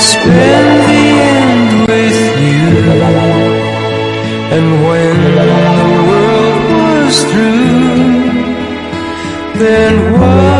spend the end with you. And when the world was through, then one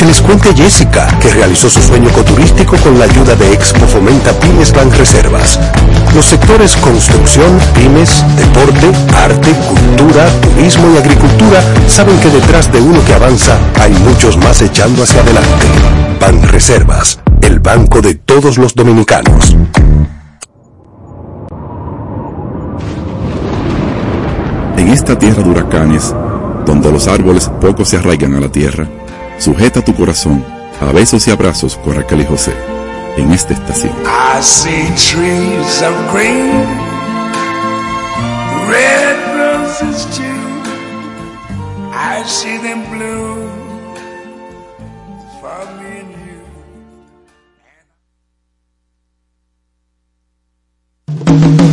Que les cuente Jessica, que realizó su sueño ecoturístico con la ayuda de Expo Fomenta Pymes Bank Reservas. Los sectores construcción, pymes, deporte, arte, cultura, turismo y agricultura saben que detrás de uno que avanza hay muchos más echando hacia adelante. Ban Reservas, el banco de todos los dominicanos. En esta tierra de huracanes, donde los árboles poco se arraigan a la tierra, sujeta tu corazón a besos y abrazos con Raquel y José en esta estación. I see trees of green, red roses too. I see them blue for me and you. Estoy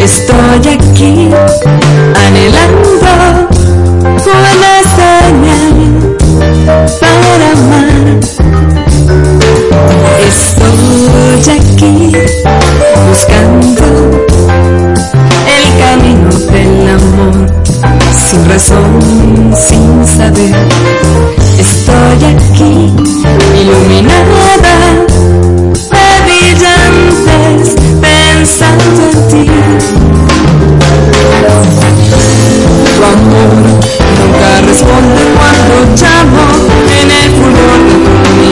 Estoy aquí anhelando una señal para amar. Estoy aquí buscando el camino del amor sin razón, sin saber. Estoy aquí, iluminada Tu amor nunca responde cuando llamo en el fulgor de tu.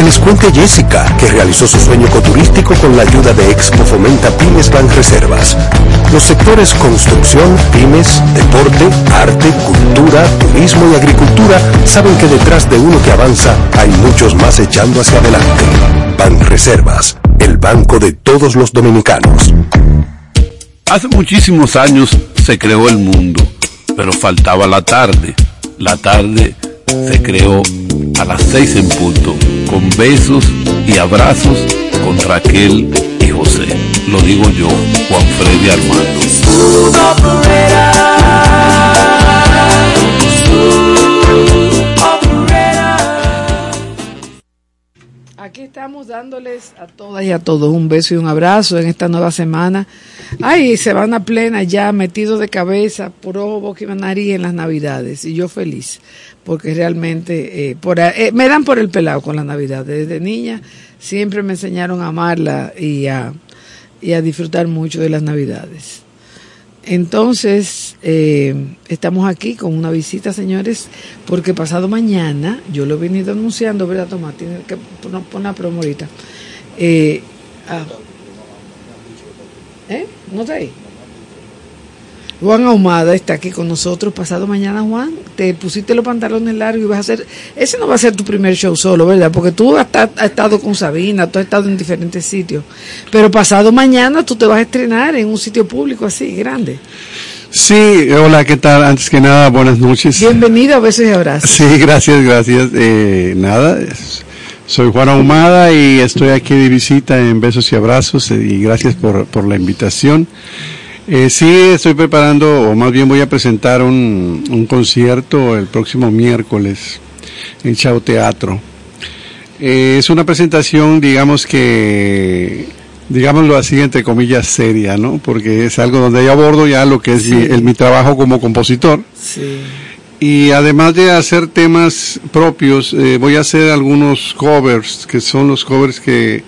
Que les cuente Jessica, que realizó su sueño ecoturístico con la ayuda de Expo Fomenta Pymes Bank Reservas. Los sectores construcción, pymes, deporte, arte, cultura, turismo y agricultura saben que detrás de uno que avanza hay muchos más echando hacia adelante. Ban Reservas, el banco de todos los dominicanos. Hace muchísimos años se creó el mundo, pero faltaba la tarde. La tarde se creó a las seis en punto, con besos y abrazos con Raquel y José. Lo digo yo, Juan Freddy Armando. Aquí estamos dándoles a todas y a todos un beso y un abrazo en esta nueva semana. Ay, se van a plena ya, metidos de cabeza, por ojo, boca y nariz en las navidades. Y yo feliz, porque realmente eh, por, eh, me dan por el pelado con la navidad. Desde niña siempre me enseñaron a amarla y a, disfrutar mucho de las navidades. Entonces, eh, estamos aquí con una visita, señores, porque pasado mañana, yo lo he venido anunciando, ¿verdad, Tomás? Tiene que poner una promo ahorita. Eh, ah. ¿Eh? ¿No está ahí? Juan Ahumada está aquí con nosotros. Pasado mañana, Juan, te pusiste los pantalones largos y vas a hacer. Ese no va a ser tu primer show solo, ¿verdad? Porque tú has, has estado con Sabina, tú has estado en diferentes sitios. Pero pasado mañana tú te vas a estrenar en un sitio público así, grande. Sí, hola, ¿qué tal? Antes que nada, buenas noches. Bienvenido a Besos y Abrazos. Sí, gracias, gracias. Eh, nada, soy Juan Ahumada y estoy aquí de visita en Besos y Abrazos eh, y gracias por, por la invitación. Eh, sí, estoy preparando, o más bien voy a presentar un, un concierto el próximo miércoles en Chao Teatro. Eh, es una presentación, digamos que, digámoslo así, entre comillas, seria, ¿no? Porque es algo donde yo abordo ya lo que es mi, el- mi trabajo como compositor. Sí. Y además de hacer temas propios, eh, voy a hacer algunos covers, que son los covers que,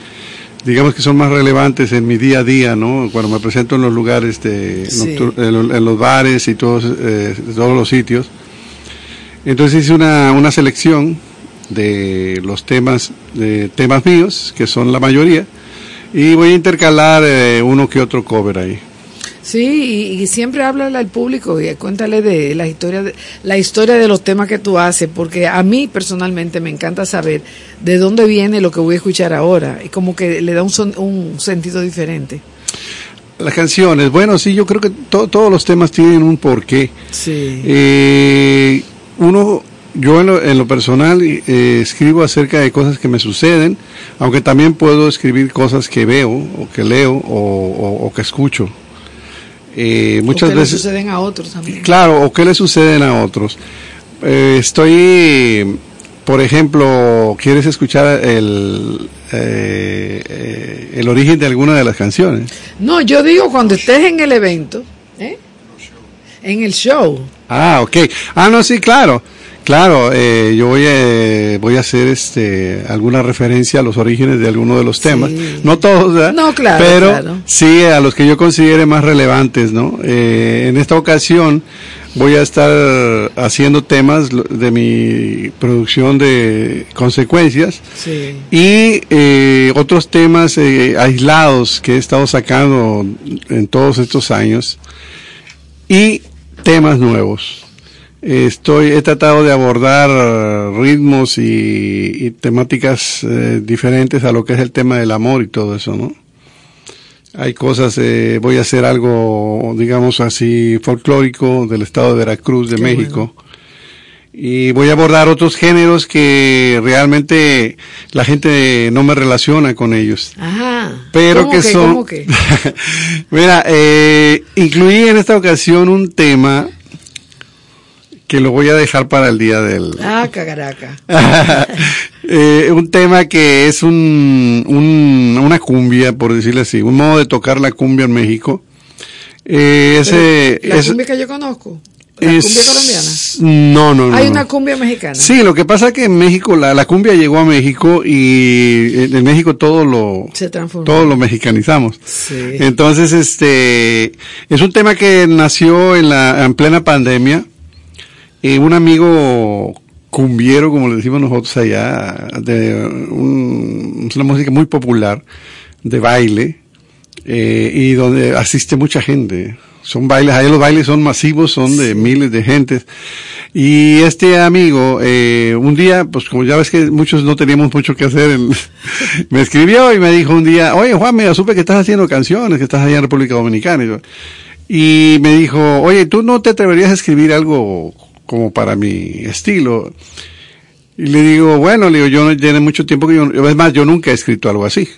digamos que son más relevantes en mi día a día, ¿no? Cuando me presento en los lugares de Sí. en los bares y todos, eh, todos los sitios. Entonces hice una, una selección de los temas, de temas míos, que son la mayoría, y voy a intercalar eh, uno que otro cover ahí. Sí, y, y siempre háblale al público y cuéntale de la historia de, la historia de los temas que tú haces, porque a mí personalmente me encanta saber de dónde viene lo que voy a escuchar ahora, y como que le da un, son- un sentido diferente. Las canciones, bueno, sí, yo creo que to- todos los temas tienen un porqué. Sí. Eh, uno, yo en lo, en lo personal eh, escribo acerca de cosas que me suceden, aunque también puedo escribir cosas que veo o que leo o, o- o que escucho. Eh, muchas veces, suceden a otros también. claro, o que le suceden a otros. Eh, estoy, por ejemplo, ¿quieres escuchar el, eh, eh, el origen de alguna de las canciones? No, yo digo cuando estés en el evento, ¿eh? en el show. Ah, ok. Ah, no, sí, claro. Claro, eh, yo voy a, voy a hacer este, alguna referencia a los orígenes de alguno de los temas. Sí. No todos, ¿verdad? No, claro, Pero claro. sí a los que yo considere más relevantes, ¿no? Eh, en esta ocasión voy a estar haciendo temas de mi producción de consecuencias Sí. y eh, otros temas eh, aislados que he estado sacando en todos estos años y temas nuevos. Estoy, he tratado de abordar ritmos y, y temáticas eh, diferentes a lo que es el tema del amor y todo eso, ¿no? Hay cosas, eh, voy a hacer algo, digamos así, folclórico del estado de Veracruz, de Qué México. Y voy a abordar otros géneros que realmente la gente no me relaciona con ellos. Ajá. Pero ¿Cómo que son... ¿Cómo que? Mira, eh, incluí en esta ocasión un tema que lo voy a dejar para el día del... Ah, cagaraca. Eh, un tema que es un, un- una cumbia, por decirlo así, un modo de tocar la cumbia en México. Eh, ese, La es- cumbia que yo conozco. La es- cumbia colombiana. No, no, no. Hay no. una cumbia mexicana. Sí, lo que pasa es que en México, la, la cumbia llegó a México y en, en México todo lo, Se transformó. todo lo mexicanizamos. Sí. Entonces, este, es un tema que nació en la, en plena pandemia. Eh, un amigo cumbiero, como le decimos nosotros allá, de un- es una música muy popular, de baile, eh, y donde asiste mucha gente. Son bailes, ahí los bailes son masivos, son de miles de gentes. Y este amigo, eh, un día, pues como ya ves que muchos no teníamos mucho que hacer, en- me escribió y me dijo un día, oye Juan, mira, supe que estás haciendo canciones, que estás allá en República Dominicana. Y, yo- y me dijo, oye, ¿tú no te atreverías a escribir algo como para mi estilo? Y le digo, bueno, le digo, yo no tiene mucho tiempo que yo, es más, yo nunca he escrito algo así.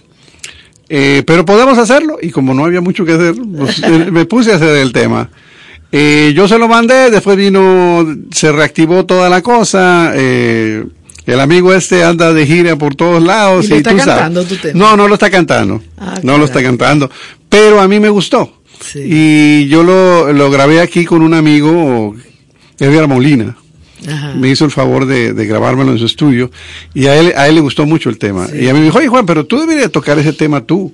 Eh, pero podemos hacerlo, y como no había mucho que hacer, pues, eh, me puse a hacer el tema. Eh, yo se lo mandé, después vino, se reactivó toda la cosa, eh, el amigo este anda de gira por todos lados. ¿Y lo está tú sabes. cantando tu tema? No, no lo está cantando. Ah, no lo está caray. cantando. Pero a mí me gustó. Sí. Y yo lo, lo grabé aquí con un amigo, Edgar Molina. Ajá. Me hizo el favor de, de grabármelo en su estudio y a él, a él le gustó mucho el tema. Sí. Y a mí me dijo, oye Juan, pero tú deberías tocar ese tema tú.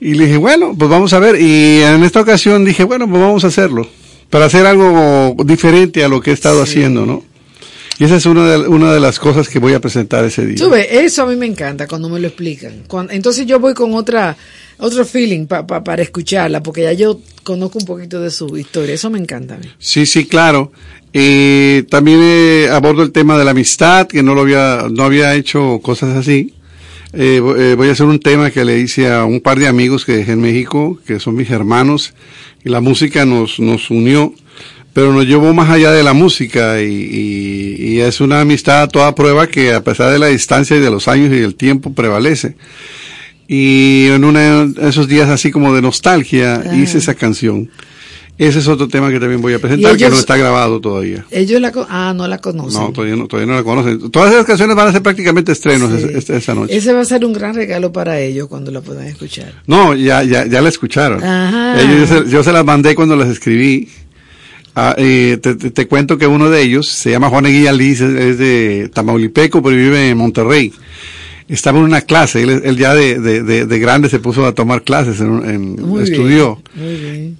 Y le dije, bueno, pues vamos a ver. Y en esta ocasión dije, bueno, pues vamos a hacerlo. Para hacer algo diferente a lo que he estado haciendo, ¿no? Y esa es una de, una de las cosas que voy a presentar ese día. Sube, eso a mí me encanta cuando me lo explican. entonces yo voy con otra otro feeling para escucharla, porque ya yo conozco un poquito de su historia. Eso me encanta a mí. Sí, sí, claro. Eh, también eh, abordo el tema de la amistad, que no lo había, no había hecho cosas así. Eh, eh, voy a hacer un tema que le hice a un par de amigos que dejé en México, que son mis hermanos, y la música nos, nos unió, pero nos llevó más allá de la música y, y, es una amistad a toda prueba que a pesar de la distancia y de los años y del tiempo prevalece. Y en uno de esos días así como de nostalgia hice esa canción. Ese es otro tema que también voy a presentar, que no está grabado todavía. Ellos la, ah, no la conocen. No, todavía no, todavía no la conocen. Todas esas canciones van a ser prácticamente estrenos esa noche. Ese va a ser un gran regalo para ellos cuando la puedan escuchar. No, ya, ya, ya la escucharon. Ellos, yo, se, las mandé cuando las escribí. Ah, te, te, cuento que uno de ellos se llama Juan Eguía Liz, es de Tamaulipeco, pero vive en Monterrey estaba en una clase, él, ya de, de, de, grande se puso a tomar clases, en, estudió.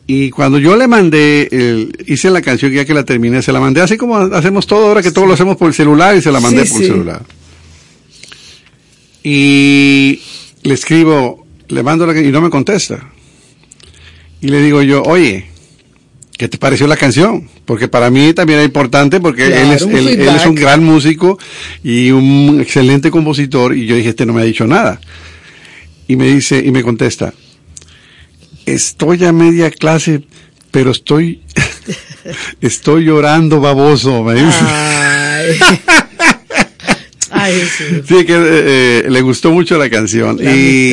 Y cuando yo le mandé, el, hice la canción, ya que la terminé, se la mandé así como hacemos todo ahora que todo lo hacemos por el celular y se la mandé por el celular. Y le escribo, le mando la y no me contesta. Y le digo yo, oye, ¿Qué te pareció la canción? Porque para mí también es importante porque él, es, él, es un gran músico y un excelente compositor y yo dije, este no me ha dicho nada. Y me dice, y me contesta, estoy a media clase, pero estoy, estoy llorando baboso, me dice. Ay. sí. que eh, eh, le gustó mucho la canción. y,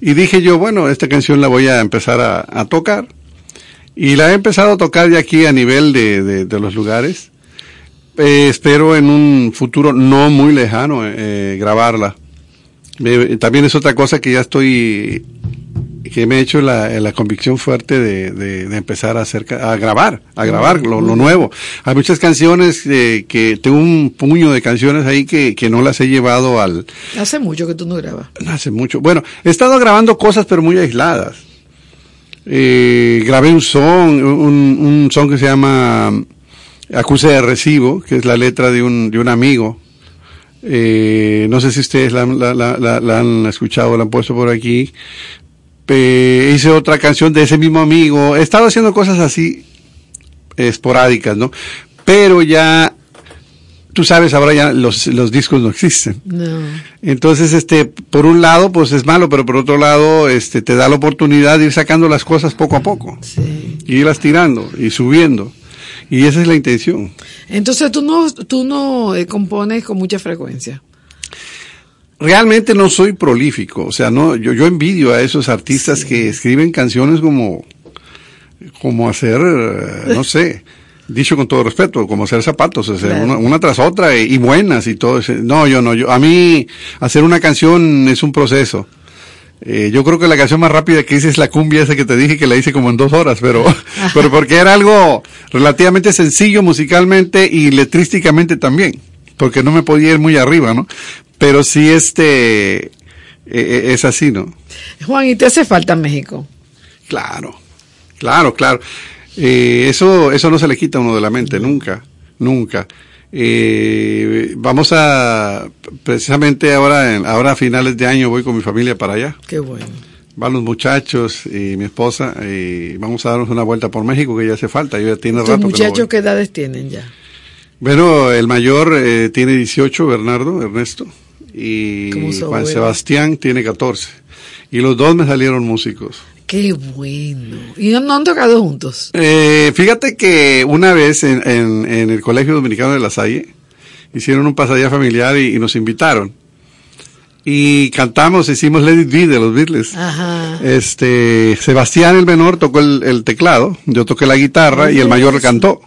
y, dije yo, bueno, esta canción la voy a empezar a, a tocar y la he empezado a tocar ya aquí a nivel de, de, los lugares. Eh, espero en un futuro no muy lejano eh, grabarla. también es otra cosa que ya estoy, que me he hecho la, la convicción fuerte de, de, empezar a hacer, a grabar, a grabar lo, lo nuevo. Hay muchas canciones eh, que tengo un puño de canciones ahí que, que no las he llevado al... Hace mucho que tú no grabas. Hace mucho. Bueno, he estado grabando cosas pero muy aisladas eh, grabé un son, un, un son que se llama Acuse de Recibo, que es la letra de un, de un amigo. Eh, no sé si ustedes la, han escuchado, la han puesto por aquí. Eh, hice otra canción de ese mismo amigo. He estado haciendo cosas así esporádicas, ¿no? Pero ya tú sabes, ahora ya los, los discos no existen. No. Entonces, este, por un lado, pues es malo, pero por otro lado, este, te da la oportunidad de ir sacando las cosas poco a poco. Sí. Y irlas tirando y subiendo. Y esa es la intención. Entonces, tú no, tú no eh, compones con mucha frecuencia. Realmente no soy prolífico, o sea, no, yo, yo envidio a esos artistas que escriben canciones como, como hacer, eh, no sé, dicho con todo respeto, como hacer zapatos, una, tras otra y, buenas y todo. Ese. No, yo no, yo, a mí hacer una canción es un proceso. Eh, yo creo que la canción más rápida que hice es la cumbia esa que te dije que la hice como en dos horas, pero, pero porque era algo relativamente sencillo musicalmente y letrísticamente también, porque no me podía ir muy arriba, ¿no? Pero sí este, e, e, es así, ¿no? Juan, ¿y te hace falta México? Claro, claro, claro. Eh, eso, eso no se le quita a uno de la mente, nunca, nunca. Eh, vamos a, precisamente ahora, ahora a finales de año voy con mi familia para allá. Qué bueno. Van los muchachos y mi esposa y vamos a darnos una vuelta por México que ya hace falta, ya tiene rato. muchachos qué edades tienen ya? Bueno, el mayor eh, tiene 18, Bernardo, Ernesto, y Juan Sebastián tiene 14. Y los dos me salieron músicos. Qué bueno. ¿Y no, han tocado juntos? Eh, fíjate que una vez en, en, el Colegio Dominicano de La Salle hicieron un pasadía familiar y, nos invitaron. Y cantamos, hicimos Let It Be de los Beatles. Ajá. Este, Sebastián el menor tocó el, teclado, yo toqué la guitarra y el mayor cantó.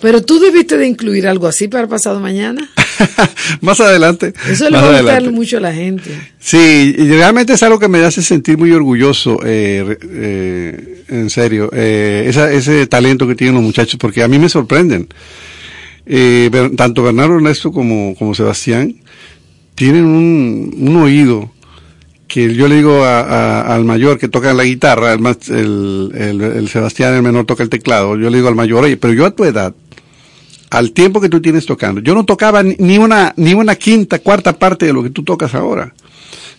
Pero tú debiste de incluir algo así para pasado mañana. más adelante. Eso le va a gustar mucho a la gente. Sí, y realmente es algo que me hace sentir muy orgulloso, eh, eh, en serio, eh, ese talento que tienen los muchachos, porque a mí me sorprenden. Eh, tanto Bernardo Ernesto como, como Sebastián tienen un, un oído que yo le digo al mayor que toca la guitarra, el, el, el, Sebastián, el menor, toca el teclado, yo le digo al mayor, oye, pero yo a tu edad, al tiempo que tú tienes tocando, yo no tocaba ni una, ni una quinta, cuarta parte de lo que tú tocas ahora.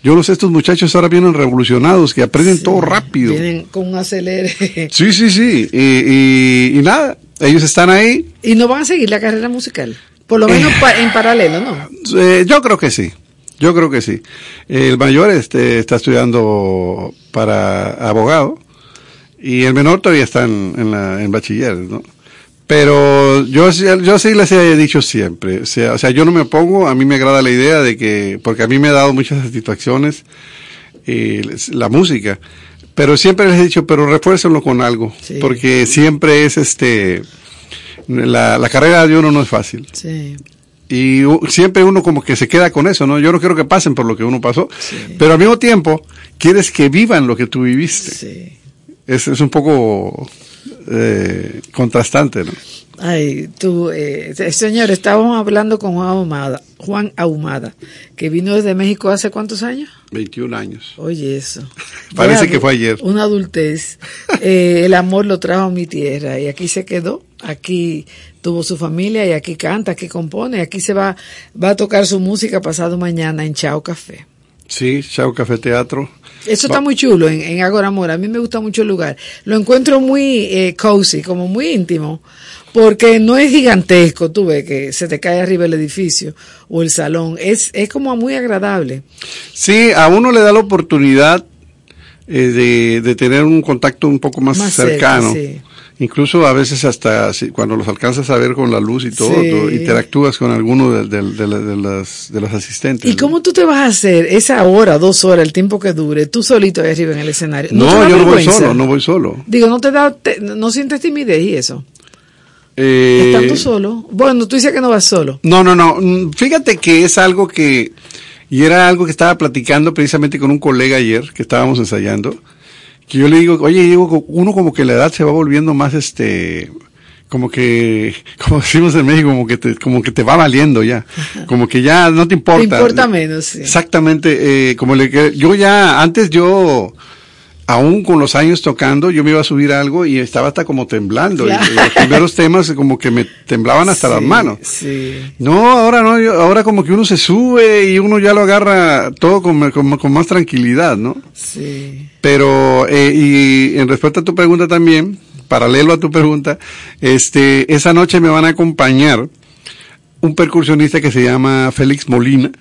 Yo no sé, estos muchachos ahora vienen revolucionados, que aprenden todo rápido. Vienen con un acelere. Sí, sí, sí. Y, y, nada, ellos están ahí. ¿Y no van a seguir la carrera musical? Por lo menos eh. en paralelo, ¿no? Eh, yo creo que sí. Yo creo que sí. El mayor este, está estudiando para abogado y el menor todavía está en, en, la, en bachiller, ¿no? Pero yo, yo sí les he dicho siempre, o sea, o sea, yo no me opongo, a mí me agrada la idea de que, porque a mí me ha dado muchas satisfacciones eh, la música, pero siempre les he dicho, pero refuércenlo con algo, porque siempre es este, la, la carrera de uno no es fácil. Sí. Y siempre uno como que se queda con eso, ¿no? Yo no quiero que pasen por lo que uno pasó, pero al mismo tiempo quieres que vivan lo que tú viviste. Sí. Es, es un poco eh, contrastante, ¿no? Ay, tú, eh, señor, estábamos hablando con Juan Ahumada, Juan Ahumada, que vino desde México hace cuántos años? 21 años. Oye, eso. Parece que fue ayer. Una adultez. Eh, el amor lo trajo a mi tierra y aquí se quedó. Aquí tuvo su familia y aquí canta, aquí compone. Aquí se va, va a tocar su música pasado mañana en Chao Café. Sí, Chao Café Teatro. Eso está muy chulo en, en Agora Mora. A mí me gusta mucho el lugar. Lo encuentro muy eh, cozy, como muy íntimo, porque no es gigantesco, tú ves que se te cae arriba el edificio o el salón. Es, es como muy agradable. Sí, a uno le da la oportunidad eh, de, de, tener un contacto un poco más, cercano. Incluso a veces hasta cuando los alcanzas a ver con la luz y todo, interactúas con alguno de, de, de, las, de los asistentes. ¿Y cómo tú te vas a hacer esa hora, dos horas, el tiempo que dure, tú solito ahí arriba en el escenario? No, yo no voy solo, no voy solo. Digo, ¿no te da, no sientes timidez y eso? Eh, Estando solo. Bueno, tú dices que no vas solo. No, no, no. Mm, fíjate que es algo que, y era algo que estaba platicando precisamente con un colega ayer, que estábamos ensayando que yo le digo, oye, digo, uno como que la edad se va volviendo más este, como que, como decimos en México, como que te, como que te va valiendo ya, como que ya no te importa. Te importa menos, sí. Exactamente, eh, como le, yo ya, antes yo, aún con los años tocando, yo me iba a subir algo y estaba hasta como temblando. Y, los primeros temas como que me temblaban hasta las manos. No, ahora no, ahora como que uno se sube y uno ya lo agarra todo con, con, más tranquilidad, ¿no? Sí. Pero, eh, y en respuesta a tu pregunta también, paralelo a tu pregunta, este, esa noche me van a acompañar un percusionista que se llama Félix Molina.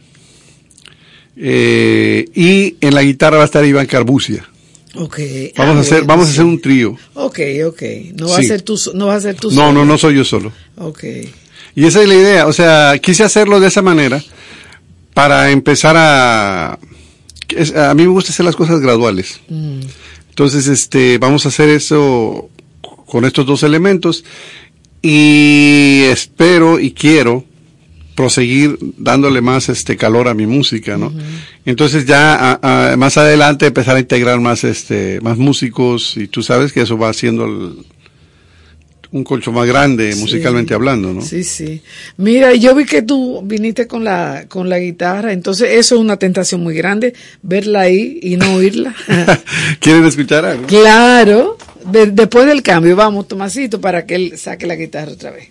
Eh, y en la guitarra va a estar Iván Carbucia. Okay. Vamos a ah, hacer, vamos a hacer un trío. Ok, ok. No va a ser tú, no va a ser tú No, no, no soy yo solo. Ok. Y esa es la idea. O sea, quise hacerlo de esa manera para empezar a, a mí me gusta hacer las cosas graduales. Mm. Entonces, este, vamos a hacer eso con estos dos elementos y espero y quiero proseguir dándole más este calor a mi música, ¿no? Entonces ya más adelante empezar a integrar más este más músicos y tú sabes que eso va haciendo un colcho más grande musicalmente hablando, ¿no? Sí, sí. Mira, yo vi que tú viniste con la con la guitarra, entonces eso es una tentación muy grande verla ahí y no oírla. ¿Quieren escuchar algo? Claro. después del cambio, vamos, Tomasito, para que él saque la guitarra otra vez.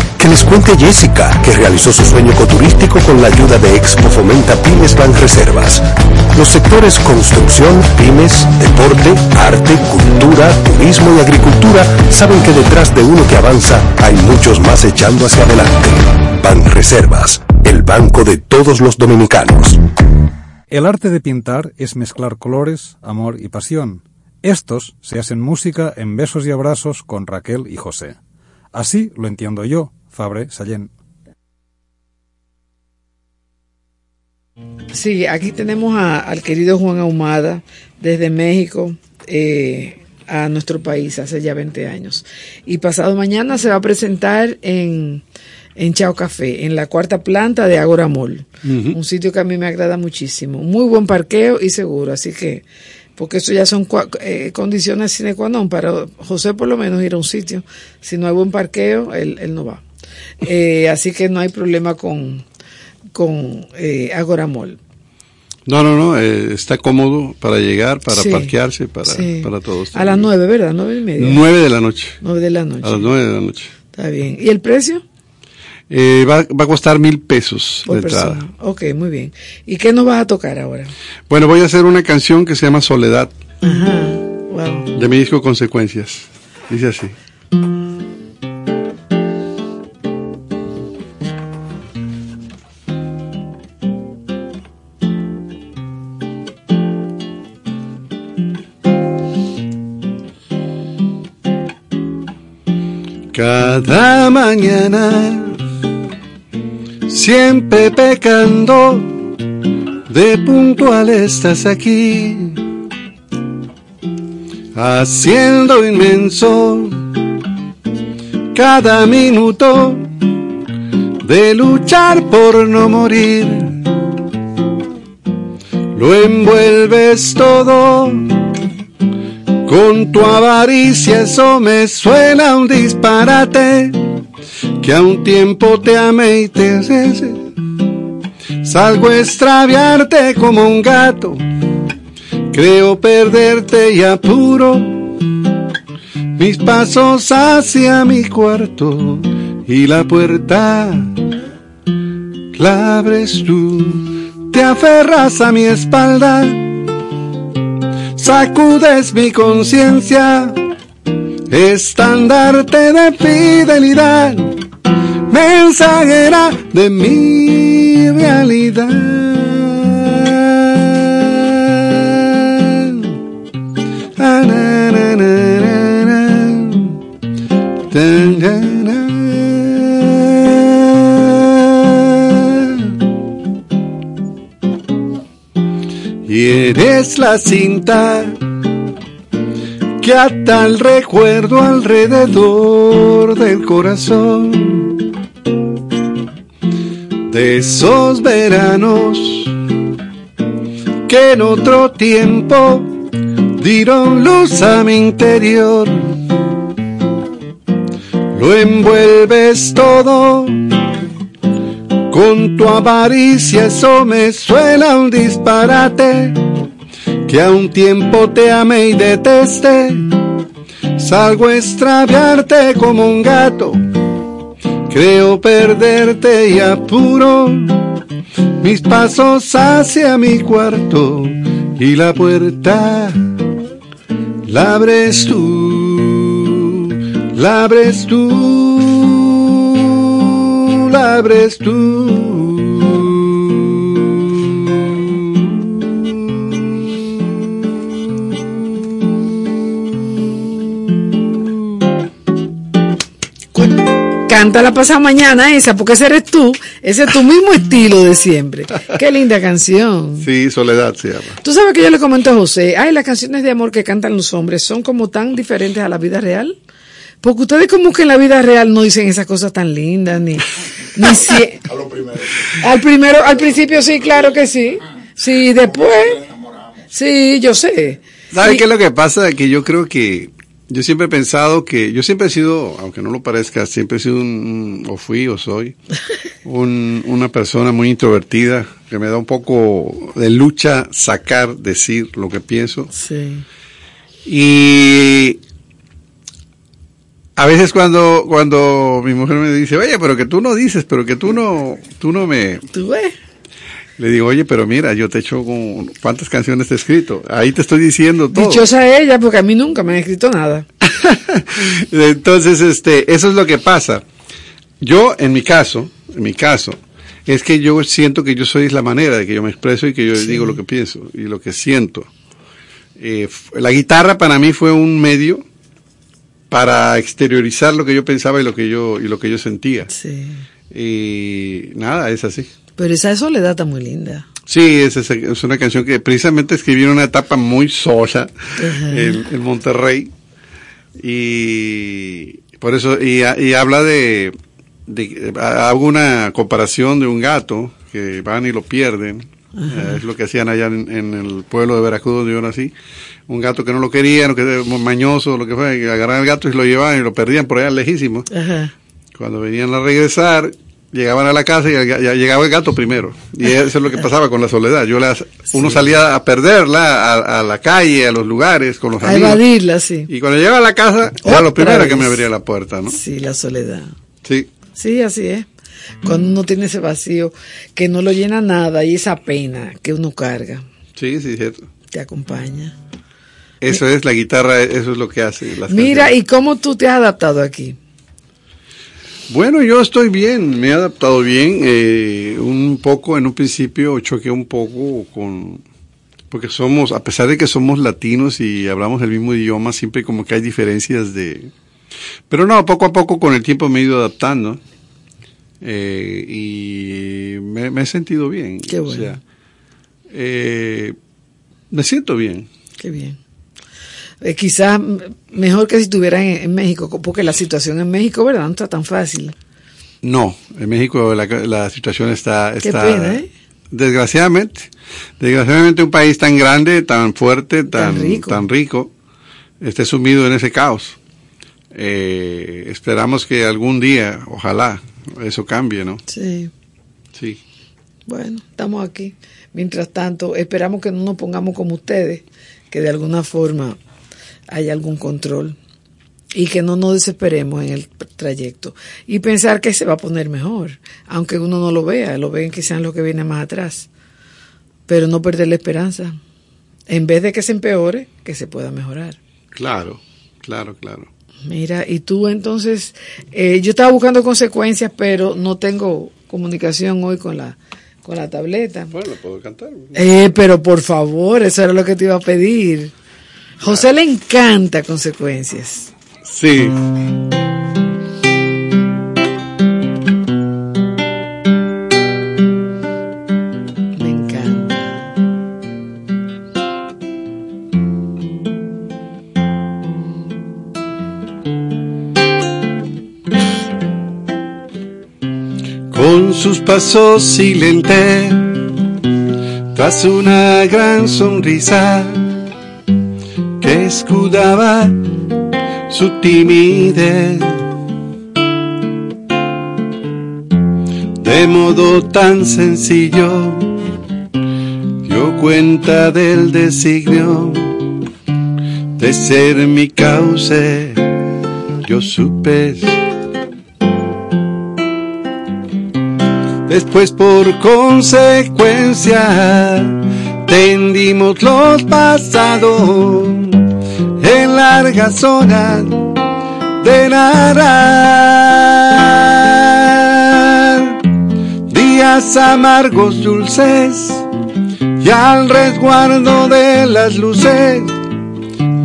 Que les cuente Jessica, que realizó su sueño ecoturístico con la ayuda de Expo Fomenta Pymes Bank Reservas. Los sectores construcción, pymes, deporte, arte, cultura, turismo y agricultura saben que detrás de uno que avanza hay muchos más echando hacia adelante. Ban Reservas, el banco de todos los dominicanos. El arte de pintar es mezclar colores, amor y pasión. Estos se hacen música en besos y abrazos con Raquel y José. Así lo entiendo yo, Fabre Sallén. Sí, aquí tenemos al querido Juan Ahumada desde México eh, a nuestro país hace ya 20 años. Y pasado mañana se va a presentar en, en Chao Café, en la cuarta planta de Agora Mall. Un sitio que a mí me agrada muchísimo. Muy buen parqueo y seguro, así que, porque eso ya son eh, condiciones sine qua non para José por lo menos ir a un sitio. Si no hay buen parqueo, él, él no va. Eh, así que no hay problema con, con eh, Agora Mall. No, no, no, eh, está cómodo para llegar, para parquearse, para, para todos. A las nueve, ¿verdad? Nueve y media. Nueve de la noche. Nueve de la noche. A las nueve de la noche. Está bien. ¿Y el precio? Eh, va, va, a costar mil pesos Por entrada. Ok, muy bien. ¿Y qué nos vas a tocar ahora? Bueno, voy a hacer una canción que se llama Soledad. Ajá, wow. De mi disco Consecuencias. Dice así. Mañana, siempre pecando, de puntual estás aquí, haciendo inmenso cada minuto de luchar por no morir. Lo envuelves todo con tu avaricia eso me suena un disparate, que a un tiempo te amé y te salgo a extraviarte como un gato, creo perderte y apuro mis pasos hacia mi cuarto y la puerta la abres tú, te aferras a mi espalda sacudes mi conciencia, estandarte de fidelidad, mensajera de mi realidad. y eres la cinta que ata el recuerdo alrededor del corazón de esos veranos que en otro tiempo dieron luz a mi interior. Lo envuelves todo con tu avaricia eso me suena un disparate, que a un tiempo te amé y detesté, salgo a extraviarte como un gato, creo perderte y apuro mis pasos hacia mi cuarto y la puerta la abres tú, la abres tú la abres tú. Canta la pasada mañana esa, porque ese eres tú, ese es tu mismo estilo de siempre. Qué linda canción. Sí, Soledad se llama. Tú sabes que yo le comento a José, ay, las canciones de amor que cantan los hombres son como tan diferentes a la vida real. Porque ustedes como que en la vida real no dicen esas cosas tan lindas, ni, ni si... a lo primero. Al primero, al principio sí, claro que sí. Sí, después. Sí, yo sé. ¿Sabes qué es lo que pasa? Que yo creo que yo siempre he pensado que yo siempre he sido, aunque no lo parezca, siempre he sido un, o fui o soy, un, una persona muy introvertida, que me da un poco de lucha sacar, decir lo que pienso. Sí. Y a veces cuando, cuando mi mujer me dice, oye, pero que tú no dices, pero que tú no, tú no me... ¿Tú ves? Le digo, oye, pero mira, yo te he hecho cuántas canciones te he escrito. Ahí te estoy diciendo todo. Dichosa ella, porque a mí nunca me han escrito nada. Entonces, este, eso es lo que pasa. Yo, en mi caso, en mi caso, es que yo siento que yo soy la manera de que yo me expreso y que yo digo lo que pienso y lo que siento. Eh, la guitarra para mí fue un medio para exteriorizar lo que yo pensaba y lo que yo y lo que yo sentía. Sí. Y nada, es así. Pero esa soledad está muy linda. Sí, es, es una canción que precisamente escribí en una etapa muy sola en, en, Monterrey y por eso y, y habla de de- hago una comparación de un gato que van y lo pierden. Eh, es lo que hacían allá en, en el pueblo de Veracruz donde yo nací. Un gato que no lo querían, que mañoso, lo que fue, que agarraban el gato y lo llevaban y lo perdían por allá lejísimo. Ajá. Cuando venían a regresar, llegaban a la casa y llegaba el gato primero. Y eso es lo que pasaba con la soledad. Yo las, uno salía a perderla a, a la calle, a los lugares, con los A amigos. evadirla, sí. Y cuando llegaba a la casa, era lo primero que me abría la puerta, ¿no? Sí, la soledad. Sí. Sí, así es. Cuando uno tiene ese vacío que no lo llena nada y esa pena que uno carga, Sí, sí, cierto. te acompaña. Eso es la guitarra, eso es lo que hace. las Mira, canciones. ¿y cómo tú te has adaptado aquí? Bueno, yo estoy bien, me he adaptado bien. eh, un poco, en un principio choqué un poco con. Porque somos, a pesar de que somos latinos y hablamos el mismo idioma, siempre como que hay diferencias de. Pero no, poco a poco con el tiempo me he ido adaptando. eh, y me, me he sentido bien. Qué o bueno. sea, eh, me siento bien. Qué bien. Eh, quizás mejor que si estuvieran en, en México, co- porque la situación en México, ¿verdad? No está tan fácil. No, en México la, la situación está, Qué está pena, ¿eh? desgraciadamente, desgraciadamente un país tan grande, tan fuerte, tan, Tan rico. tan rico, esté sumido en ese caos. Eh, esperamos que algún día, ojalá, eso cambie, ¿no? Sí. Sí. Bueno, estamos aquí. Mientras tanto, esperamos que no nos pongamos como ustedes, que de alguna forma haya algún control y que no nos desesperemos en el trayecto y pensar que se va a poner mejor, aunque uno no lo vea, lo ven quizás lo que viene más atrás, pero no perder la esperanza. En vez de que se empeore, que se pueda mejorar. Claro, claro, claro. Mira, y tú entonces, eh, yo estaba buscando consecuencias, pero no tengo comunicación hoy con la, con la tableta. Bueno, puedo cantar. Eh, pero por favor, eso era lo que te iba a pedir. José le encanta consecuencias. Sí. Me encanta. Con sus pasos silentes, tras una gran sonrisa escudaba su timidez. De modo tan sencillo, dio cuenta del designio de ser mi cauce. Yo supe Después por consecuencia tendimos los pasados en largas zonas de nadar. Días amargos dulces y al resguardo de las luces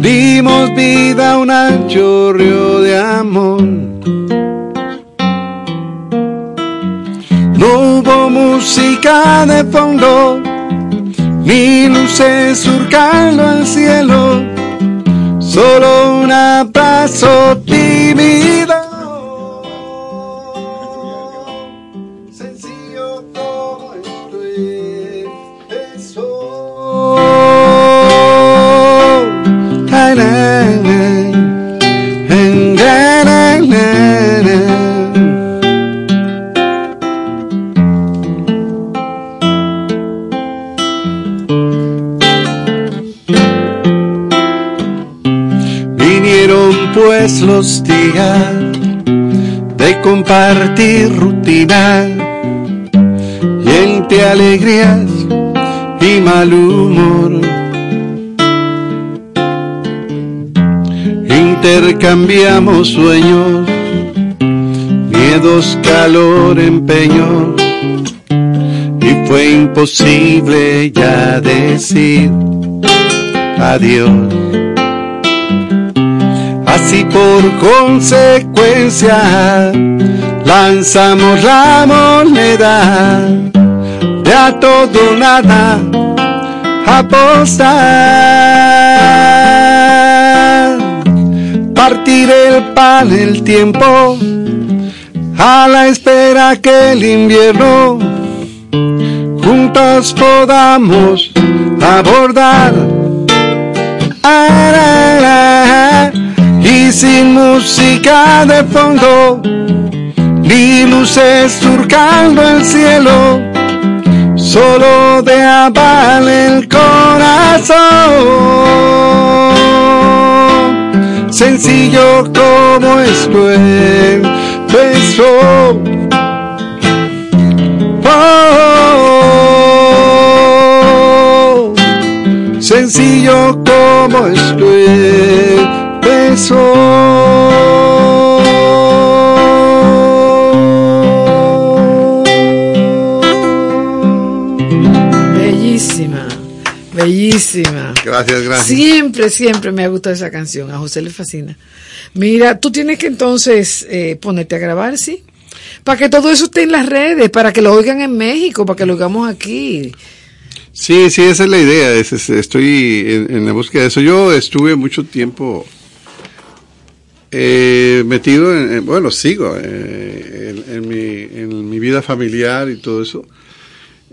dimos vida a un ancho río de amor. No hubo música de fondo, ni luces surcando el cielo, solo un abrazo tímido. Los días de compartir rutina y entre alegrías y mal humor. Intercambiamos sueños, miedos, calor, empeños y fue imposible ya decir adiós. Así por consecuencia lanzamos la moneda de a todo nada apostar. Partir el pan el tiempo a la espera que el invierno juntos podamos abordar. Sin música de fondo, ni luces surcando el cielo, solo de aval el corazón. Sencillo como esto empezó. Oh, sencillo como Bellísima, bellísima. Gracias, gracias. Siempre, siempre me ha gustado esa canción. A José le fascina. Mira, tú tienes que entonces eh, ponerte a grabar, ¿sí? Para que todo eso esté en las redes, para que lo oigan en México, para que lo oigamos aquí. Sí, sí, esa es la idea. es- es- estoy en, en la búsqueda de eso. Yo estuve mucho tiempo eh, metido en, en- bueno, sigo eh, en, en mi, en mi vida familiar y todo eso.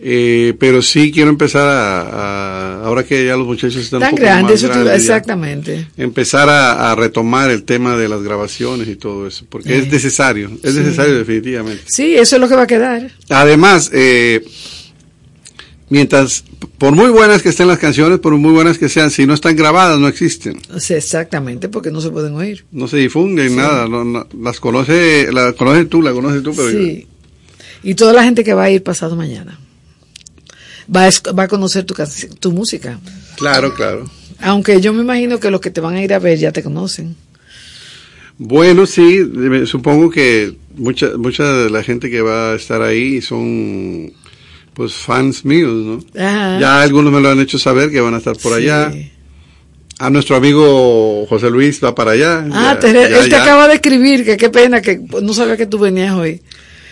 Eh, pero sí quiero empezar a, a- ahora que ya los muchachos están un Tan poco más ya, exactamente. empezar a, a retomar el tema de las grabaciones y todo eso, porque Eh, es necesario, es sí. necesario definitivamente. Sí, eso es lo que va a quedar. Además, eh, mientras, por muy buenas que estén las canciones, por muy buenas que sean, si no están grabadas, no existen. Sí, exactamente, porque no se pueden oír. No se difunden, Sí. nada. no- no- las conoce, la conoces tú, la conoces tú, pero Sí. Y toda la gente que va a ir pasado mañana va a, va a conocer tu, tu música. claro, claro. Aunque yo me imagino que los que te van a ir a ver ya te conocen. Bueno, sí, supongo que mucha, mucha de la gente que va a estar ahí son, pues, fans míos, ¿no? Ajá. Ya algunos me lo han hecho saber que van a estar por Sí. allá. A nuestro amigo José Luis va para allá. Ah, Ya- te- ya- él te ya. acaba de escribir, que qué pena, que no sabía que tú venías hoy.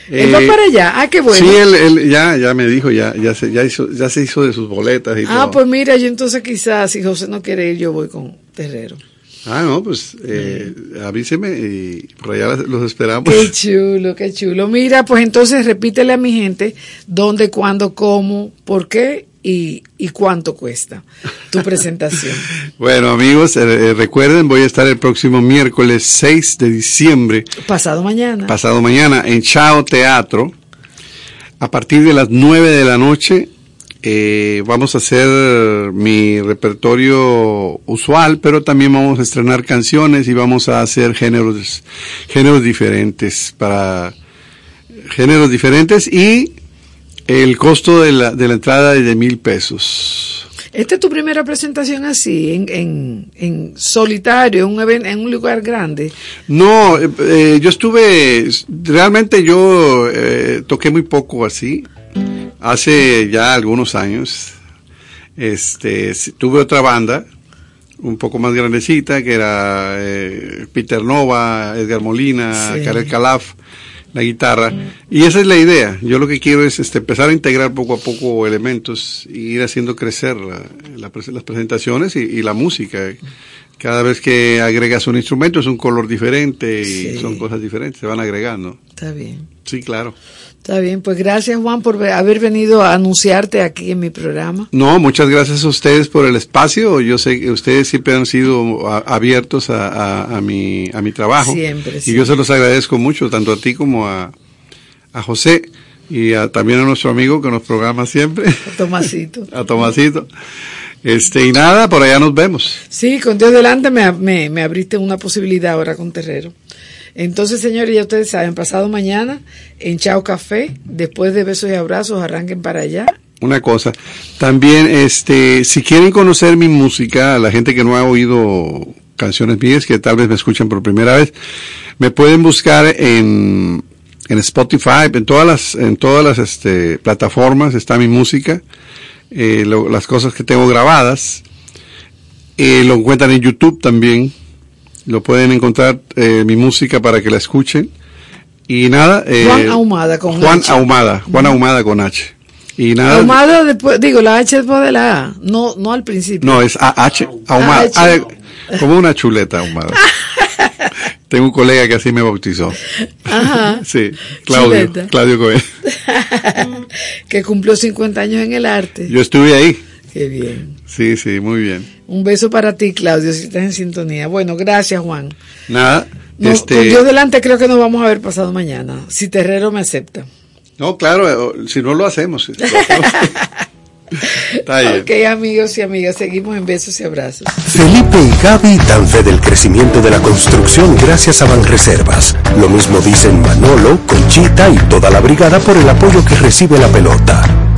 él Eh, va para allá. Ah, qué bueno. Sí, él, él ya, ya me dijo, ya, ya se, ya hizo, ya se hizo de sus boletas y ah, todo. pues mira, yo entonces quizás, si José no quiere ir, yo voy con Terrero. Ah, no, pues, eh, avíseme y por allá los esperamos. Qué chulo, qué chulo. Mira, pues entonces repítele a mi gente dónde, cuándo, cómo, por qué y, y cuánto cuesta tu presentación. Bueno, amigos, eh, eh, recuerden, voy a estar el próximo miércoles 6 de diciembre, Pasado mañana. pasado mañana, en Chao Teatro, a partir de las 9 de la noche. Eh, vamos a hacer mi repertorio usual, pero también vamos a estrenar canciones y vamos a hacer géneros, géneros diferentes para géneros diferentes y el costo de la, de la entrada es de mil pesos. Esta es tu primera presentación así, en, en, en solitario, en un, even- en un lugar grande. No, eh, eh, yo estuve, realmente yo eh, toqué muy poco así, hace ya algunos años. Este, tuve otra banda, un poco más grandecita, que era eh, Peter Nova, Edgar Molina, Sí. Karel Calaf, la guitarra. Y esa es la idea. Yo lo que quiero es este, empezar a integrar poco a poco elementos y ir haciendo crecer la- las presentaciones y, y la música. Cada vez que agregas un instrumento es un color diferente y Sí. son cosas diferentes, se van agregando. Está bien. Sí, claro. Está bien, pues gracias Juan por haber venido a anunciarte aquí en mi programa. No, muchas gracias a ustedes por el espacio. Yo sé que ustedes siempre han sido a- abiertos a, a- a mi, a mi trabajo. Siempre, Y sí. yo se los agradezco mucho, tanto a ti como a, a José y a- también a nuestro amigo que nos programa siempre, Tomasito. a Tomasito. Este, y nada, por allá nos vemos. Sí, con Dios delante me, me, me abriste una posibilidad ahora con Terrero. Entonces, señores, ya ustedes saben, pasado mañana en Chao Café, después de besos y abrazos, arranquen para allá. Una cosa, también, este, si quieren conocer mi música, la gente que no ha oído canciones mías, que tal vez me escuchan por primera vez, me pueden buscar en, en Spotify, en todas las, en todas las, este, plataformas está mi música, eh, las cosas que tengo grabadas, Eh, lo encuentran en YouTube también, lo pueden encontrar, eh, mi música para que la escuchen, y nada, eh, Juan Ahumada con Juan H. Ahumada, Juan Ahumada con H. Y nada, Ahumada después, digo, la H después de la A, no, no al principio. No, es AH, ahumada. AH. Ah, como una chuleta ahumada. Tengo un colega que así me bautizó. Ajá. Sí, Claudio, Chuleta. Claudio Coelho. que cumplió 50 años en el arte. Yo estuve ahí. Qué bien. Sí, sí, muy bien. Un beso para ti, Claudio, si estás en sintonía. Bueno, gracias, Juan. Nada, No, este... Con Dios delante creo que nos vamos a ver pasado mañana, si Terrero me acepta. No, claro, eh, si no lo hacemos. lo hacemos. Está bien. Ok, amigos y amigas, seguimos en besos y abrazos. Felipe y Gaby dan fe del crecimiento de la construcción gracias a Banreservas. Lo mismo dicen Manolo, Conchita y toda la brigada por el apoyo que recibe la pelota.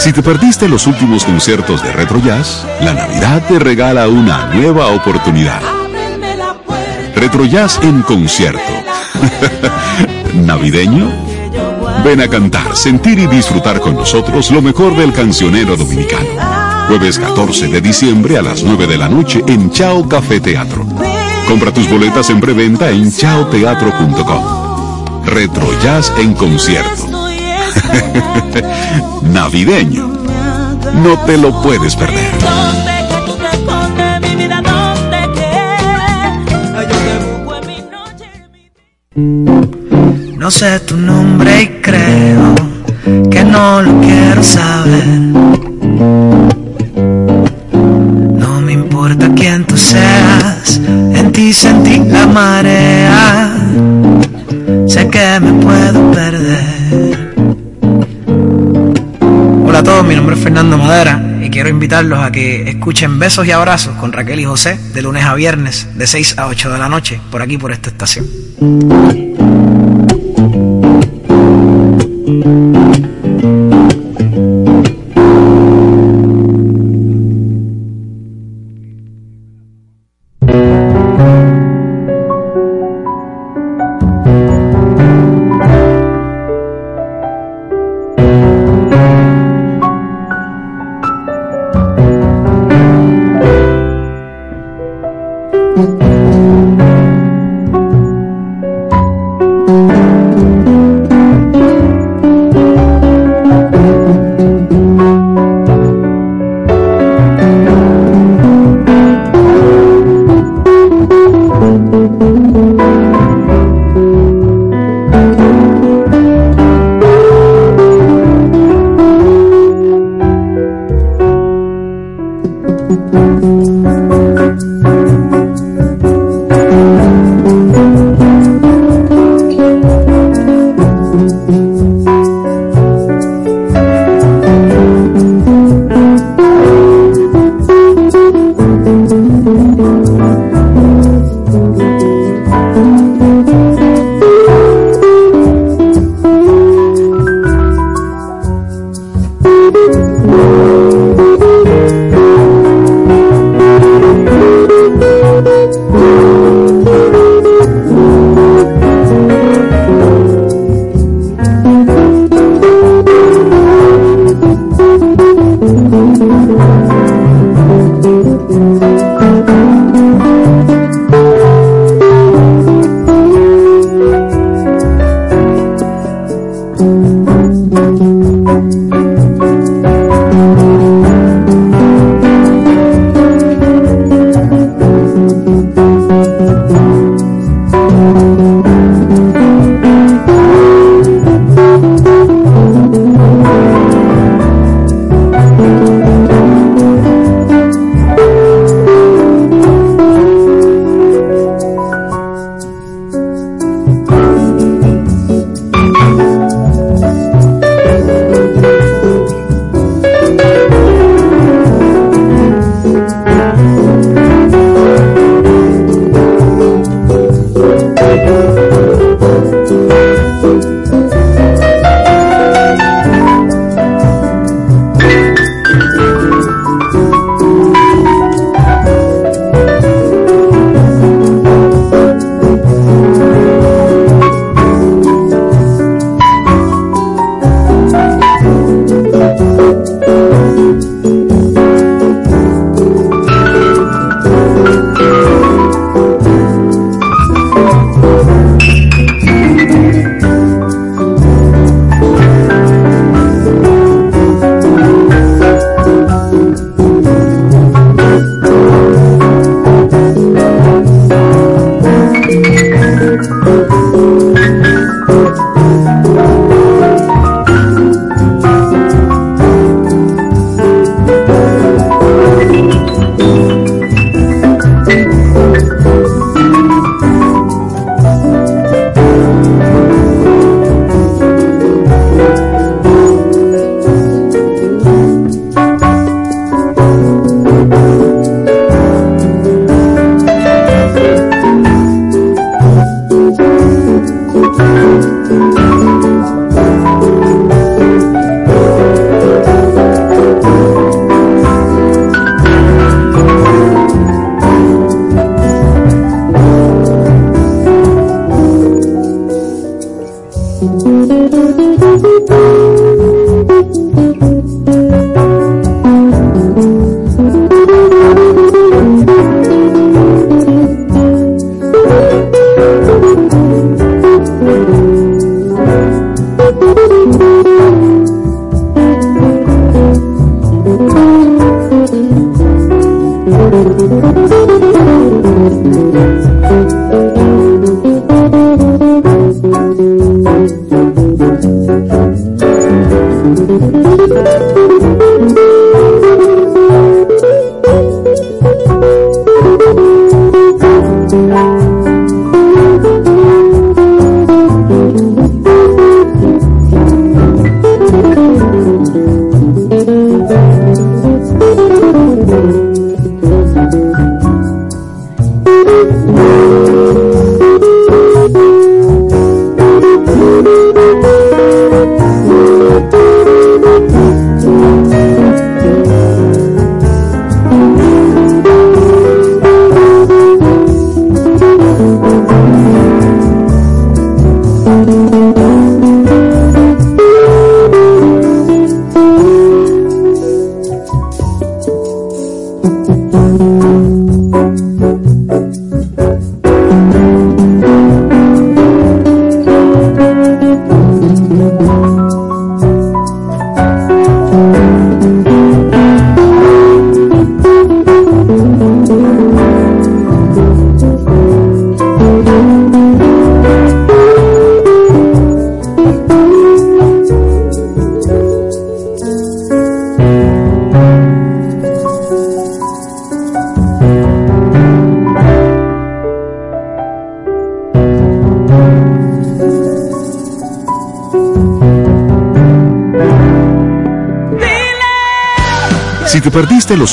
Si te perdiste los últimos conciertos de Retro Jazz, la Navidad te regala una nueva oportunidad. Retro Jazz en concierto. ¿Navideño? Ven a cantar, sentir y disfrutar con nosotros lo mejor del cancionero dominicano. Jueves 14 de diciembre a las 9 de la noche en Chao Café Teatro. Compra tus boletas en preventa en chaoteatro.com. Retro Jazz en concierto. Navideño. No te lo puedes perder. No sé tu nombre y creo que no lo quiero saber. No me importa quién tú seas, en ti sentí la marea. Sé que me puedo perder. Mi nombre es Fernando Madera y quiero invitarlos a que escuchen Besos y Abrazos con Raquel y José de lunes a viernes de 6 a 8 de la noche por aquí por esta estación.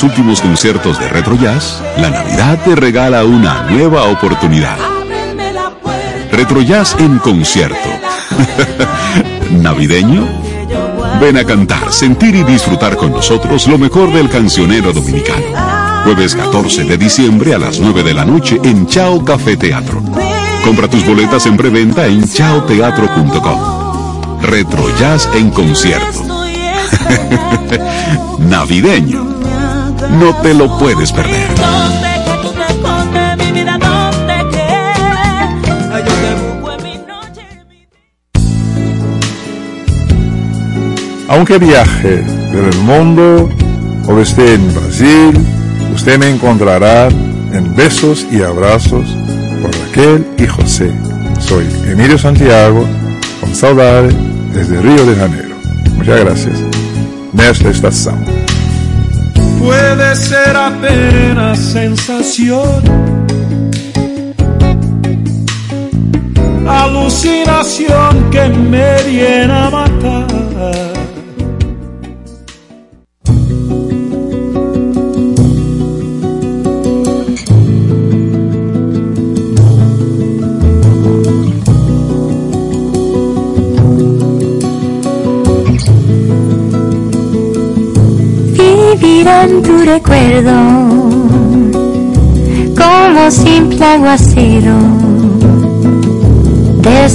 Últimos conciertos de Retro Jazz, la Navidad te regala una nueva oportunidad. Retro Jazz en concierto. ¿Navideño? Ven a cantar, sentir y disfrutar con nosotros lo mejor del cancionero dominicano. Jueves 14 de diciembre a las 9 de la noche en Chao Café Teatro. Compra tus boletas en preventa en chaoteatro.com. Retro Jazz en concierto. Navideño. No te lo puedes perder. Aunque viaje por el mundo o esté en Brasil, usted me encontrará en besos y abrazos por Raquel y José. Soy Emilio Santiago, con saudade desde Río de Janeiro. Muchas gracias. Nesta estação. Puede ser apenas sensación, alucinación que me viene a matar. En tu recuerdo como simple aguacero de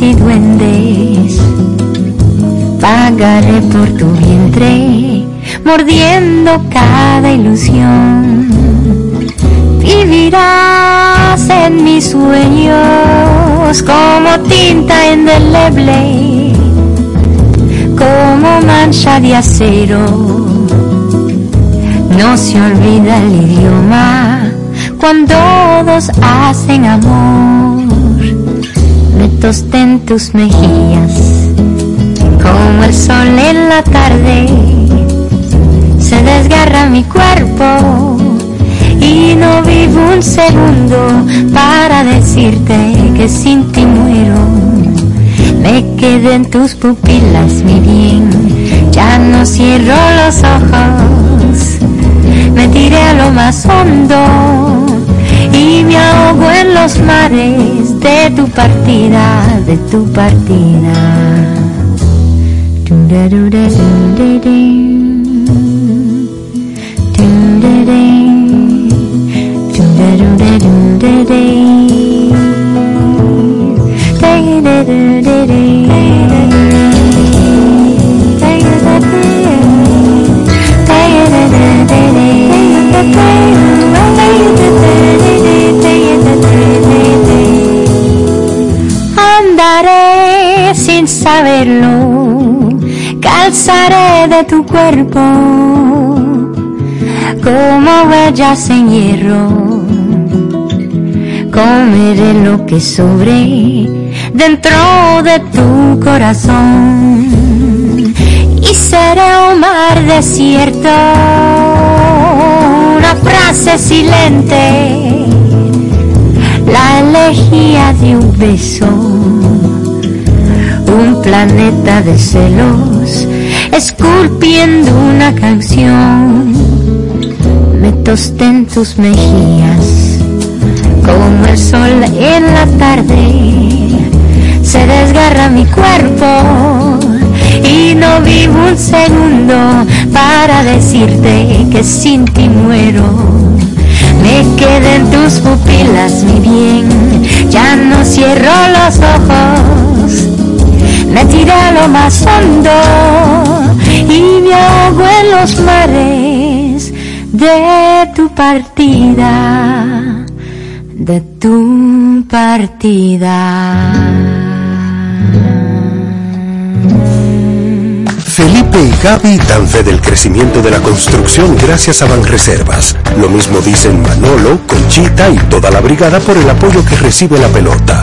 y duendes. Pagaré por tu vientre, mordiendo cada ilusión. Vivirás en mis sueños como tinta indeleble, como mancha de acero no se olvida el idioma cuando dos hacen amor. Me tosté en tus mejillas como el sol en la tarde. Se desgarra mi cuerpo y no vivo un segundo para decirte que sin ti muero. Me quedé en tus pupilas, mi bien, ya no cierro los ojos me tiré a lo más hondo y me ahogo en los mares de tu partida, de tu partida. Calzaré de tu cuerpo como huellas en hierro. Comeré lo que sobre dentro de tu corazón y seré un mar desierto, una frase silente, la elegía de un beso, un planeta de celos, esculpiendo una canción. Me tosté en tus mejillas como el sol en la tarde, se desgarra mi cuerpo y no vivo un segundo para decirte que sin ti muero. Me quedé en tus pupilas, mi bien, ya no cierro los ojos. Me tiré lo más hondo y me ahogo en los mares de tu partida, de tu partida. Felipe y Gaby dan fe del crecimiento de la construcción gracias a Banreservas. Lo mismo dicen Manolo, Conchita y toda la brigada por el apoyo que recibe la pelota.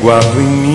Guardo em mim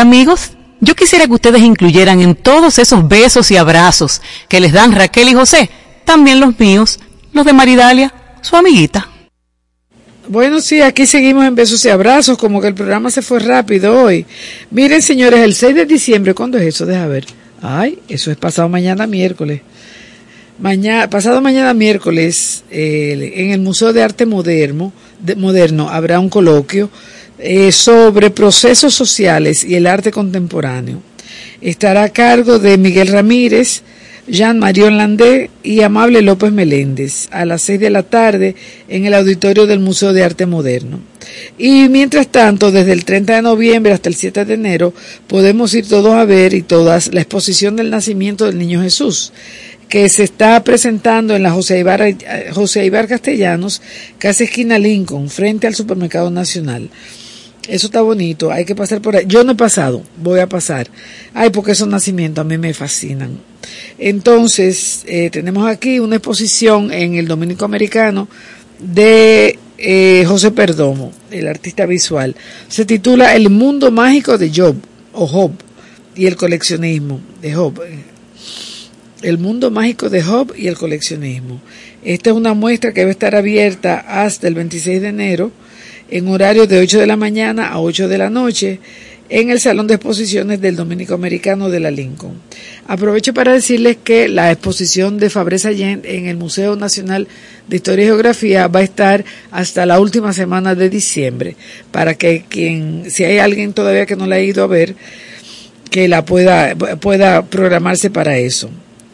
Amigos, yo quisiera que ustedes incluyeran en todos esos besos y abrazos que les dan Raquel y José, también los míos, los de Maridalia, su amiguita. Bueno, sí, aquí seguimos en besos y abrazos, como que el programa se fue rápido hoy. Miren, señores, el 6 de diciembre, ¿cuándo es eso? Deja ver. Ay, eso es pasado mañana miércoles. Mañana, pasado mañana miércoles, eh, en el Museo de Arte Moderno, de, Moderno habrá un coloquio eh, sobre procesos sociales y el arte contemporáneo. Estará a cargo de Miguel Ramírez, Jean Marion Landé y Amable López Meléndez a las seis de la tarde en el auditorio del Museo de Arte Moderno. Y mientras tanto, desde el 30 de noviembre hasta el 7 de enero, podemos ir todos a ver y todas la exposición del nacimiento del Niño Jesús que se está presentando en la José Ibar, José Castellanos, casi esquina Lincoln, frente al Supermercado Nacional. Eso está bonito, hay que pasar por ahí. Yo no he pasado, voy a pasar. Ay, porque esos nacimientos a mí me fascinan. Entonces, eh, tenemos aquí una exposición en el Dominico Americano de eh, José Perdomo, el artista visual. Se titula El mundo mágico de Job, o Job, y el coleccionismo de Job. El mundo mágico de Job y el coleccionismo. Esta es una muestra que debe estar abierta hasta el 26 de enero en horario de 8 de la mañana a 8 de la noche en el Salón de Exposiciones del Dominico Americano de la Lincoln. Aprovecho para decirles que la exposición de Fabrés Allende en el Museo Nacional de Historia y Geografía va a estar hasta la última semana de diciembre, para que quien, si hay alguien todavía que no la ha ido a ver, que la pueda, pueda programarse para eso.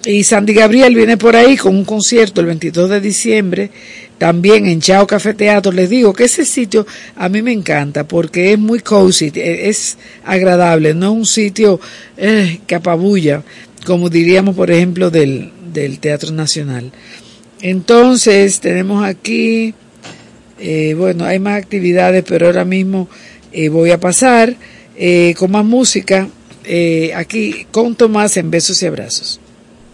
Y Sandy Gabriel viene por ahí con un concierto el 22 de diciembre, también en Chao Café Teatro. Les digo que ese sitio a mí me encanta porque es muy cozy, es agradable, no es un sitio eh, que apabulla, como diríamos, por ejemplo, del, del Teatro Nacional. Entonces, tenemos aquí, eh, bueno, hay más actividades, pero ahora mismo eh, voy a pasar eh, con más música eh, aquí con Tomás en Besos y Abrazos.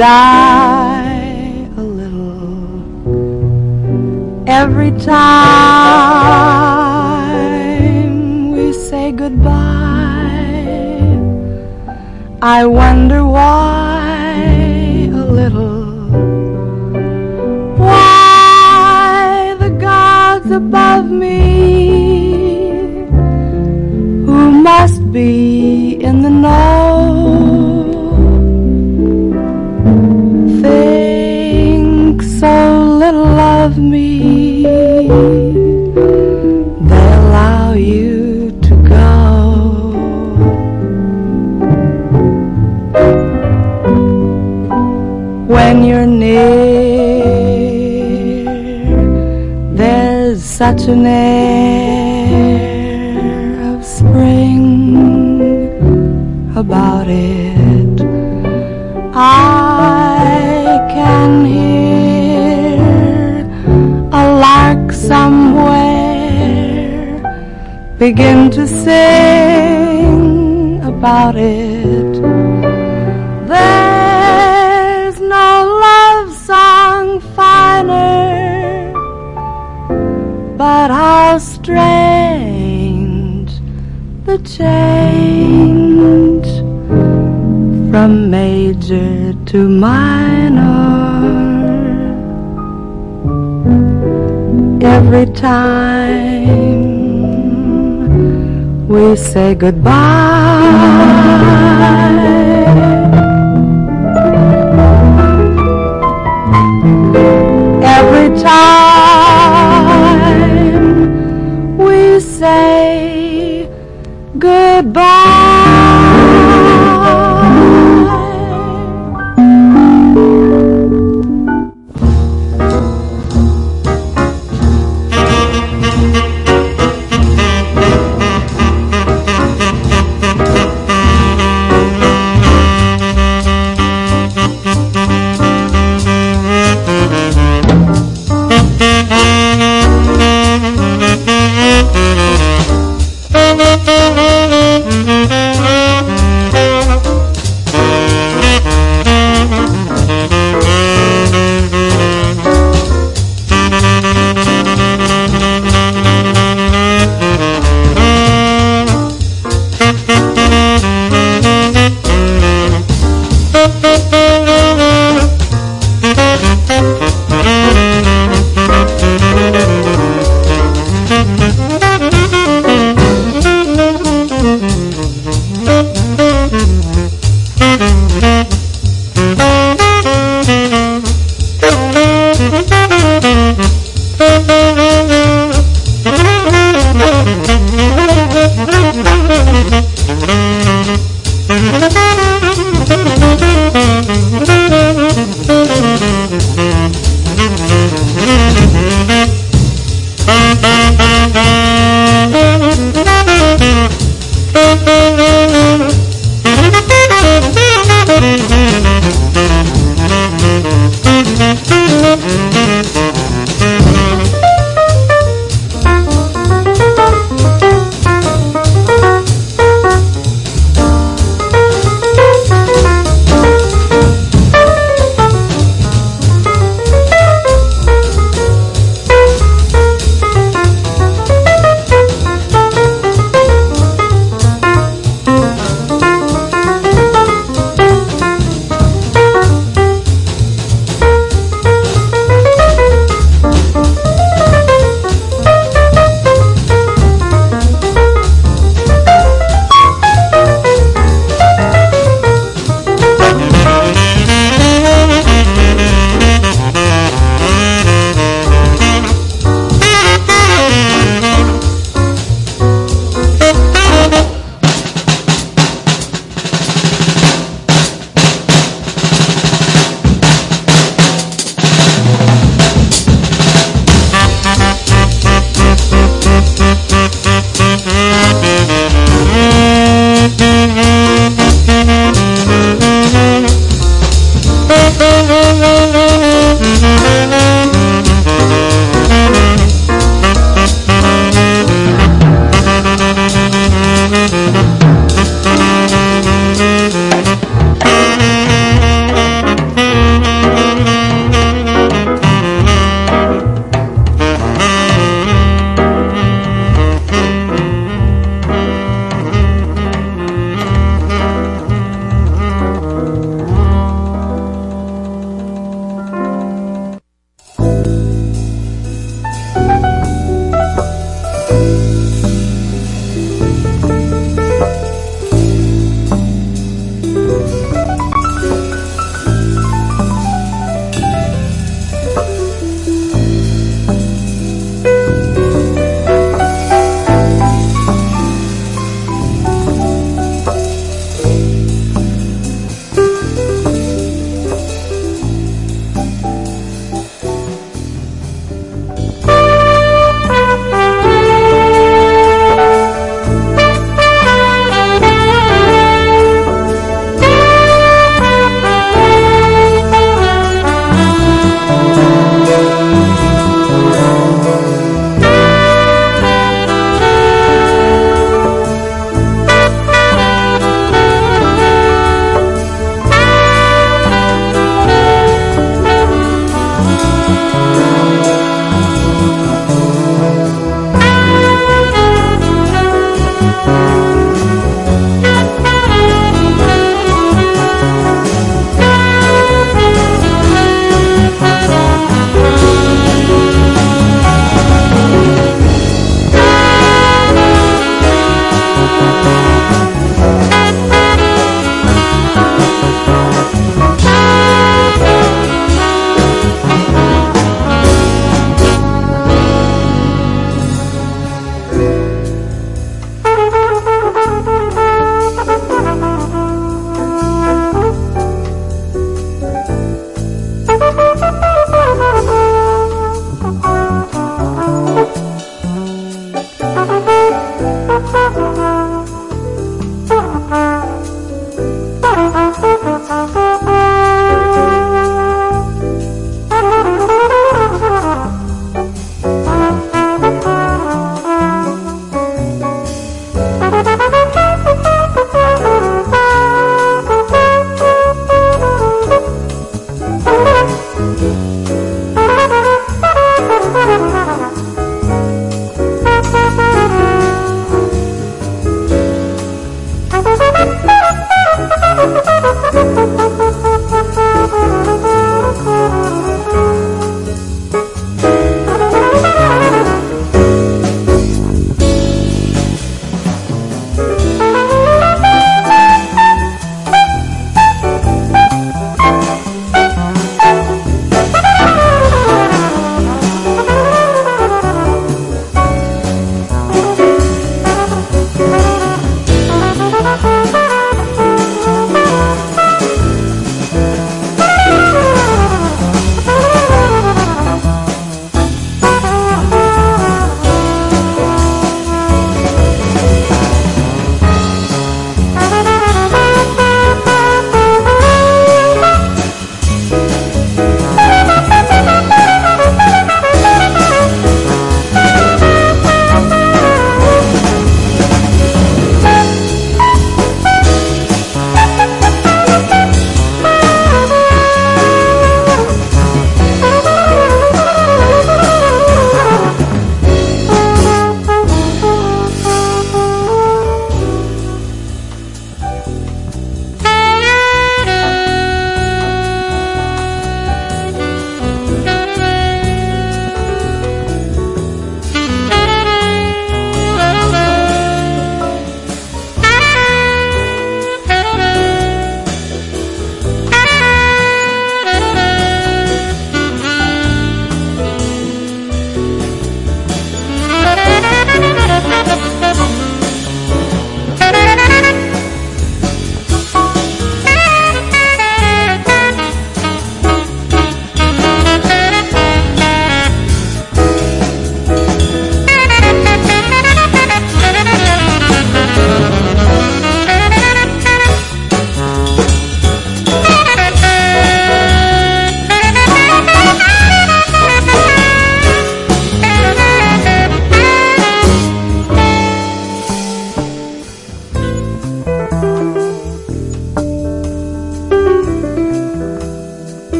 I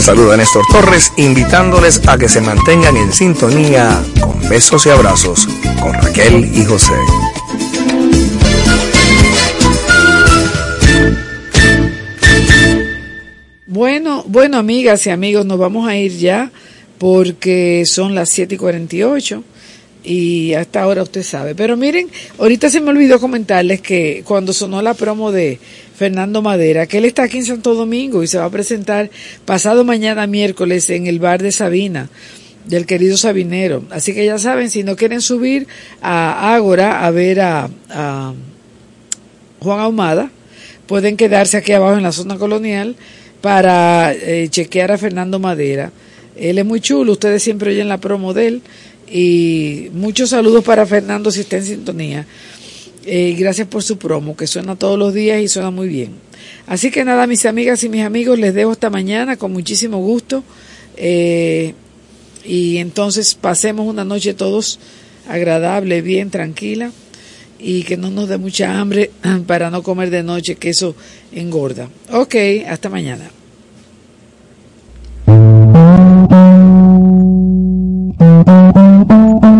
les saluda Néstor Torres, invitándoles a que se mantengan en sintonía con besos y abrazos con Raquel y José. Bueno, bueno, amigas y amigos, nos vamos a ir ya porque son las 7 y 48 y hasta ahora usted sabe. Pero miren, ahorita se me olvidó comentarles que cuando sonó la promo de Fernando Madera, que él está aquí en Santo Domingo y se va a presentar pasado mañana miércoles en el bar de Sabina del querido Sabinero. Así que ya saben, si no quieren subir a Ágora a ver a, Juan Ahumada, pueden quedarse aquí abajo en la zona colonial para eh, chequear a Fernando Madera. Él es muy chulo, ustedes siempre oyen la promo de él. Y muchos saludos para Fernando si está en sintonía. Eh, gracias por su promo, que suena todos los días y suena muy bien. Así que nada, mis amigas y mis amigos, les dejo esta mañana con muchísimo gusto. Eh, y entonces pasemos una noche todos agradable, bien, tranquila y que no nos dé mucha hambre para no comer de noche, que eso engorda. Ok, hasta mañana.